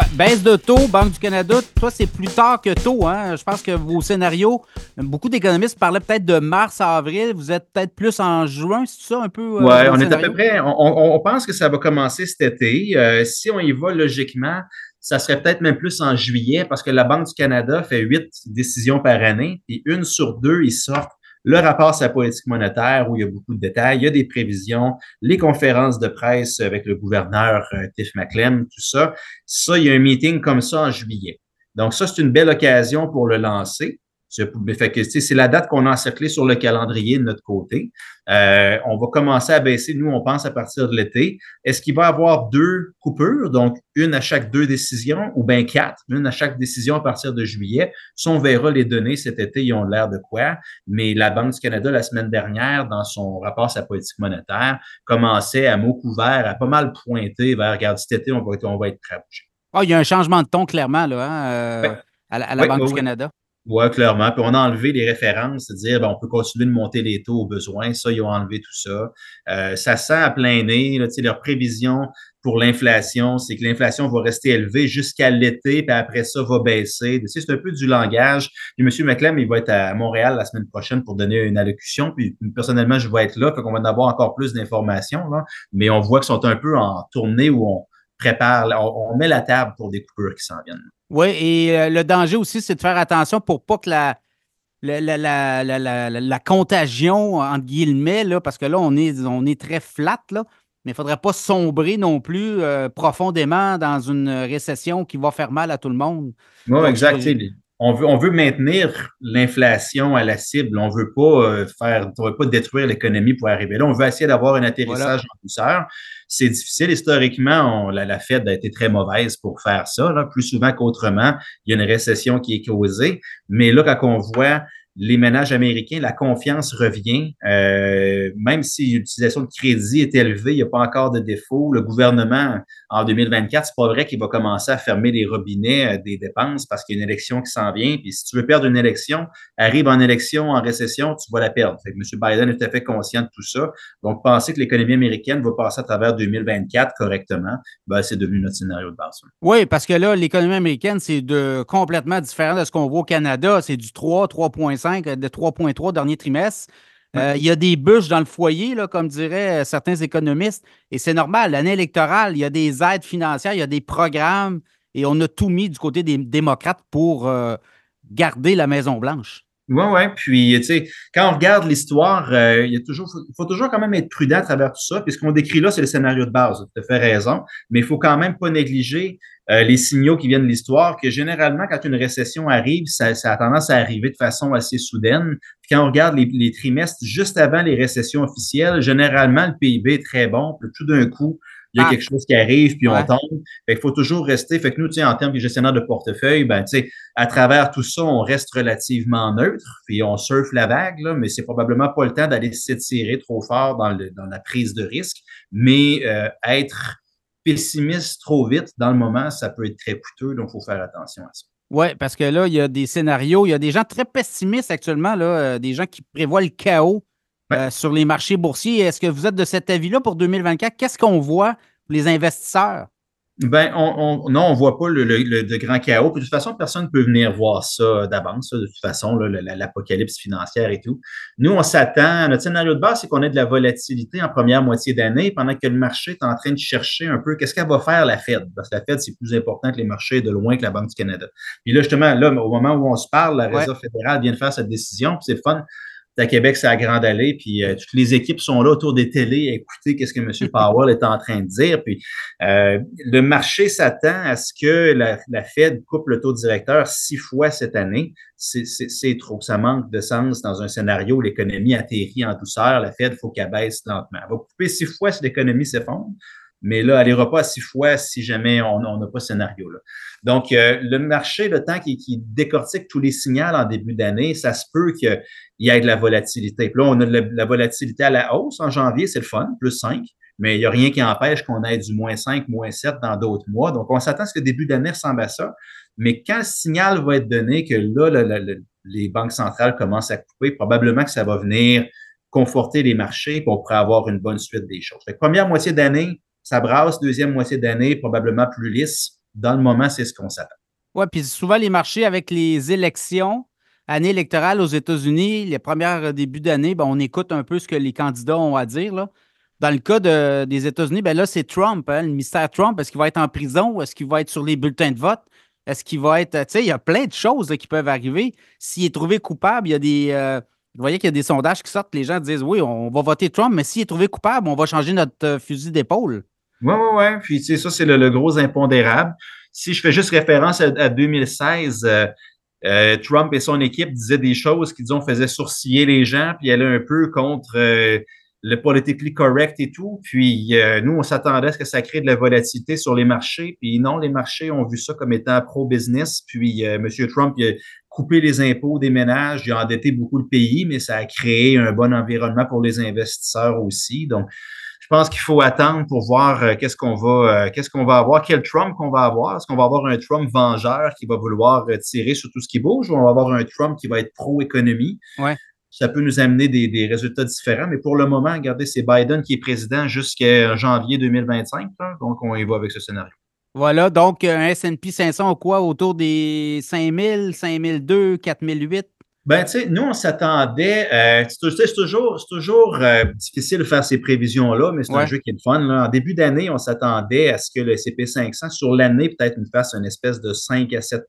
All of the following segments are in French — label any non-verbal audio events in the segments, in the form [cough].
Ouais, baisse de taux, Banque du Canada, toi, c'est plus tard que tôt. Hein? Je pense que vos scénarios, beaucoup d'économistes parlaient peut-être de mars à avril. Vous êtes peut-être plus en juin, c'est ça un peu? Euh, oui, on est à peu près. On, pense que ça va commencer cet été. Euh, si on y va logiquement, ça serait peut-être même plus en juillet parce que la Banque du Canada fait huit décisions par année et une sur deux, ils sortent le rapport sur la politique monétaire où il y a beaucoup de détails, il y a des prévisions, les conférences de presse avec le gouverneur euh, Tiff McClem, tout ça. Ça, il y a un meeting comme ça en juillet. Donc ça, c'est une belle occasion pour le lancer. C'est la date qu'on a encerclée sur le calendrier de notre côté. Euh, on va commencer à baisser, nous, on pense à partir de l'été. Est-ce qu'il va y avoir deux coupures, donc une à chaque deux décisions, ou bien quatre, une à chaque décision à partir de juillet? Ça, on verra les données cet été, ils ont l'air de quoi. Mais la Banque du Canada, la semaine dernière, dans son rapport sur la politique monétaire, commençait à mot couvert, à pas mal pointer vers, regarde, cet été, on va, on va être très Ah, il y a un changement de ton, clairement, là, hein, euh, à, la, Banque du Canada. Oui, clairement. Puis on a enlevé les références, c'est-à-dire ben, on peut continuer de monter les taux au besoin. Ça, ils ont enlevé tout ça. Euh, ça sent à plein nez. Là, leur prévision pour l'inflation, c'est que l'inflation va rester élevée jusqu'à l'été, puis après ça va baisser. C'est un peu du langage. Puis M. McLem, il va être à Montréal la semaine prochaine pour donner une allocution. Puis personnellement, je vais être là, fait qu'on va en avoir encore plus d'informations. Mais on voit qu'ils sont un peu en tournée où on prépare, on, on met la table pour des coupures qui s'en viennent. Oui, et euh, le danger aussi, c'est de faire attention pour pas que la, la, contagion, entre guillemets, là, parce que là, on est, on est très flat, là, mais il ne faudrait pas sombrer non plus euh, profondément dans une récession qui va faire mal à tout le monde. Oui, exact. On veut, on veut maintenir l'inflation à la cible. On ne veut pas euh, faire, on veut pas détruire l'économie pour arriver là. On veut essayer d'avoir un atterrissage en douceur c'est difficile. Historiquement, la, Fed a été très mauvaise pour faire ça. Plus souvent qu'autrement, il y a une récession qui est causée. Mais là, quand on voit les ménages américains, la confiance revient. Euh, même si l'utilisation de crédit est élevée, il n'y a pas encore de défaut. Le gouvernement, en 2024, c'est pas vrai qu'il va commencer à fermer les robinets euh, des dépenses parce qu'il y a une élection qui s'en vient. Puis si tu veux perdre une élection, arrive en élection, en récession, tu vas la perdre. Fait que M. Biden est tout à fait conscient de tout ça. Donc, penser que l'économie américaine va passer à travers 2024 correctement, ben, c'est devenu notre scénario de base. Oui, parce que là, l'économie américaine, c'est de complètement différent de ce qu'on voit au Canada. C'est du 3, 3,5 de 3,3 dernier trimestre. Euh, il y a des bûches dans le foyer, là, comme diraient euh, certains économistes, et c'est normal. L'année électorale, il y a des aides financières, il y a des programmes, et on a tout mis du côté des démocrates pour euh, garder la Maison-Blanche. Oui, oui. Puis, tu sais, quand on regarde l'histoire, il, y a toujours, il faut toujours quand même être prudent à travers tout ça. Puis, ce qu'on décrit là, c'est le scénario de base. Tu as fait raison. Mais il faut quand même pas négliger euh, les signaux qui viennent de l'histoire, que généralement, quand une récession arrive, ça, a tendance à arriver de façon assez soudaine. Puis quand on regarde les, trimestres juste avant les récessions officielles, généralement, le PIB est très bon. Puis tout d'un coup, il y a ah. quelque chose qui arrive, puis on tombe. Fait qu'il faut toujours rester. Fait que nous, tu sais, en termes de gestionnaire de portefeuille, ben, tu sais, à travers tout ça, on reste relativement neutre, puis on surfe la vague, là, mais c'est probablement pas le temps d'aller s'étirer trop fort dans, le, dans la prise de risque, mais euh, être pessimiste trop vite dans le moment, ça peut être très coûteux, donc il faut faire attention à ça. Oui, parce que là, il y a des scénarios, il y a des gens très pessimistes actuellement, là, euh, des gens qui prévoient le chaos euh, sur les marchés boursiers. Est-ce que vous êtes de cet avis-là pour 2024? Qu'est-ce qu'on voit pour les investisseurs? Ben, on, non, on voit pas le, le, de grand chaos. de toute façon, personne ne peut venir voir ça d'avance, de toute façon, l'apocalypse financière et tout. Nous, on s'attend, notre scénario de base, c'est qu'on ait de la volatilité en première moitié d'année pendant que le marché est en train de chercher un peu qu'est-ce qu'elle va faire la Fed. Parce que la Fed, c'est plus important que les marchés de loin que la Banque du Canada. Puis là, justement, là, au moment où on se parle, la Réserve fédérale vient de faire cette décision, puis c'est le fun à Québec, c'est à Grande Allée, puis euh, toutes les équipes sont là autour des télés à écouter qu'est-ce que M. [laughs] Powell est en train de dire. Puis euh, le marché s'attend à ce que la, Fed coupe le taux directeur six fois cette année. C'est trop. Ça manque de sens dans un scénario où l'économie atterrit en douceur. La Fed, il faut qu'elle baisse lentement. Elle va couper six fois si l'économie s'effondre. Mais là, elle n'ira pas à six fois si jamais on n'a pas ce scénario-là. Donc, euh, le marché, le temps qui, décortique tous les signaux en début d'année, ça se peut qu'il y ait de la volatilité. Puis là, on a de la, volatilité à la hausse en janvier, c'est le fun, plus 5, mais il n'y a rien qui empêche qu'on ait du moins 5, moins 7 dans d'autres mois. Donc, on s'attend à ce que le début d'année ressemble à ça. Mais quand le signal va être donné que là, les banques centrales commencent à couper, probablement que ça va venir conforter les marchés pour avoir une bonne suite des choses. première moitié d'année, ça brasse, deuxième moitié d'année, probablement plus lisse dans le moment, c'est ce qu'on s'attend. Oui, puis souvent les marchés avec les élections, année électorale aux États-Unis, les premiers débuts d'année, ben, on écoute un peu ce que les candidats ont à dire. Dans le cas des États-Unis, ben là, c'est Trump, hein, le mystère Trump. Est-ce qu'il va être en prison? Est-ce qu'il va être sur les bulletins de vote? Est-ce qu'il va être. Tu sais, il y a plein de choses qui peuvent arriver. S'il est trouvé coupable, il y a des. Euh, vous voyez qu'il y a des sondages qui sortent, les gens disent oui, on va voter Trump, mais s'il est trouvé coupable, on va changer notre euh, fusil d'épaule. Oui, oui, oui. Puis, tu sais, ça, c'est le, gros impondérable. Si je fais juste référence à, 2016, euh, Trump et son équipe disaient des choses qui, disons, faisaient sourciller les gens, puis allaient un peu contre le politically correct et tout. Puis euh, nous, on s'attendait à ce que ça crée de la volatilité sur les marchés. Puis non, les marchés ont vu ça comme étant pro-business. Puis euh, M. Trump il a coupé les impôts des ménages, il a endetté beaucoup le pays, mais ça a créé un bon environnement pour les investisseurs aussi. Donc, je pense qu'il faut attendre pour voir euh, qu'est-ce qu'on va, qu'est-ce qu'on va avoir, quel Trump qu'on va avoir. Est-ce qu'on va avoir un Trump vengeur qui va vouloir tirer sur tout ce qui bouge ou on va avoir un Trump qui va être pro-économie? Ouais ça peut nous amener des, résultats différents. Mais pour le moment, regardez, c'est Biden qui est président jusqu'à janvier 2025. donc, on y va avec ce scénario. Voilà, donc un S&P 500 quoi, autour des 5000, 5002, 4008? Ben, tu sais, nous, on s'attendait. Euh, c'est toujours, toujours euh, difficile de faire ces prévisions-là, mais c'est un jeu qui est le fun. En début d'année, on s'attendait à ce que le CP500, sur l'année, peut-être nous fasse une espèce de 5 à 7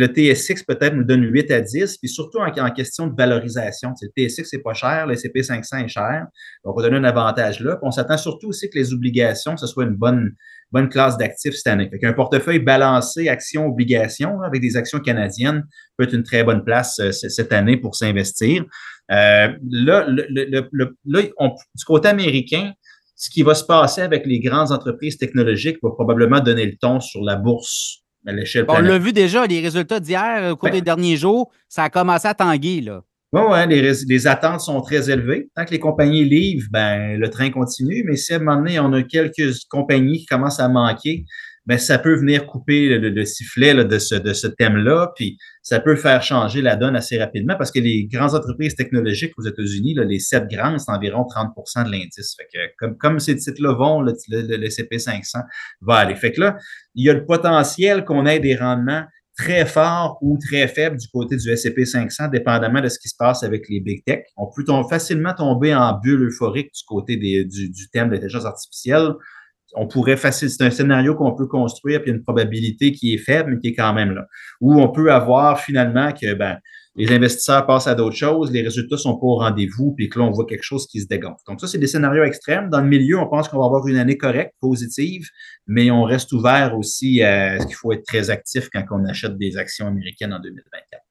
le TSX peut-être nous donne 8 à 10, puis surtout en, question de valorisation. le TSX, c'est pas cher, le CP500 est cher, donc on va donner un avantage là. On s'attend surtout aussi que les obligations, ce soit une bonne, bonne classe d'actifs cette année. Fait un portefeuille balancé actions-obligations avec des actions canadiennes peut être une très bonne place euh, cette année pour s'investir. Euh, là, du côté américain, ce qui va se passer avec les grandes entreprises technologiques va probablement donner le ton sur la bourse on l'a vu déjà, les résultats d'hier, au cours des derniers jours, ça a commencé à tanguer. Là. Oui, ouais, les, les, attentes sont très élevées. Tant que les compagnies livrent, ben, le train continue. Mais si à un moment donné, on a quelques compagnies qui commencent à manquer, ben, ça peut venir couper le, sifflet de ce, de ce thème-là, puis ça peut faire changer la donne assez rapidement parce que les grandes entreprises technologiques aux États-Unis, les sept grandes, c'est environ 30% de l'indice. Fait que comme, comme ces titres-là vont, le, le, CP500 va aller. Fait que là, il y a le potentiel qu'on ait des rendements très forts ou très faibles du côté du S&P 500, dépendamment de ce qui se passe avec les big tech. On peut facilement tomber en bulle euphorique du côté des, du, du thème de l'intelligence artificielle on pourrait faciliter, c'est un scénario qu'on peut construire, puis une probabilité qui est faible, mais qui est quand même là. Ou on peut avoir finalement que ben, les investisseurs passent à d'autres choses, les résultats sont pas au rendez-vous, puis que là, on voit quelque chose qui se dégonfle. Donc, ça, c'est des scénarios extrêmes. Dans le milieu, on pense qu'on va avoir une année correcte, positive, mais on reste ouvert aussi à ce qu'il faut être très actif quand on achète des actions américaines en 2024.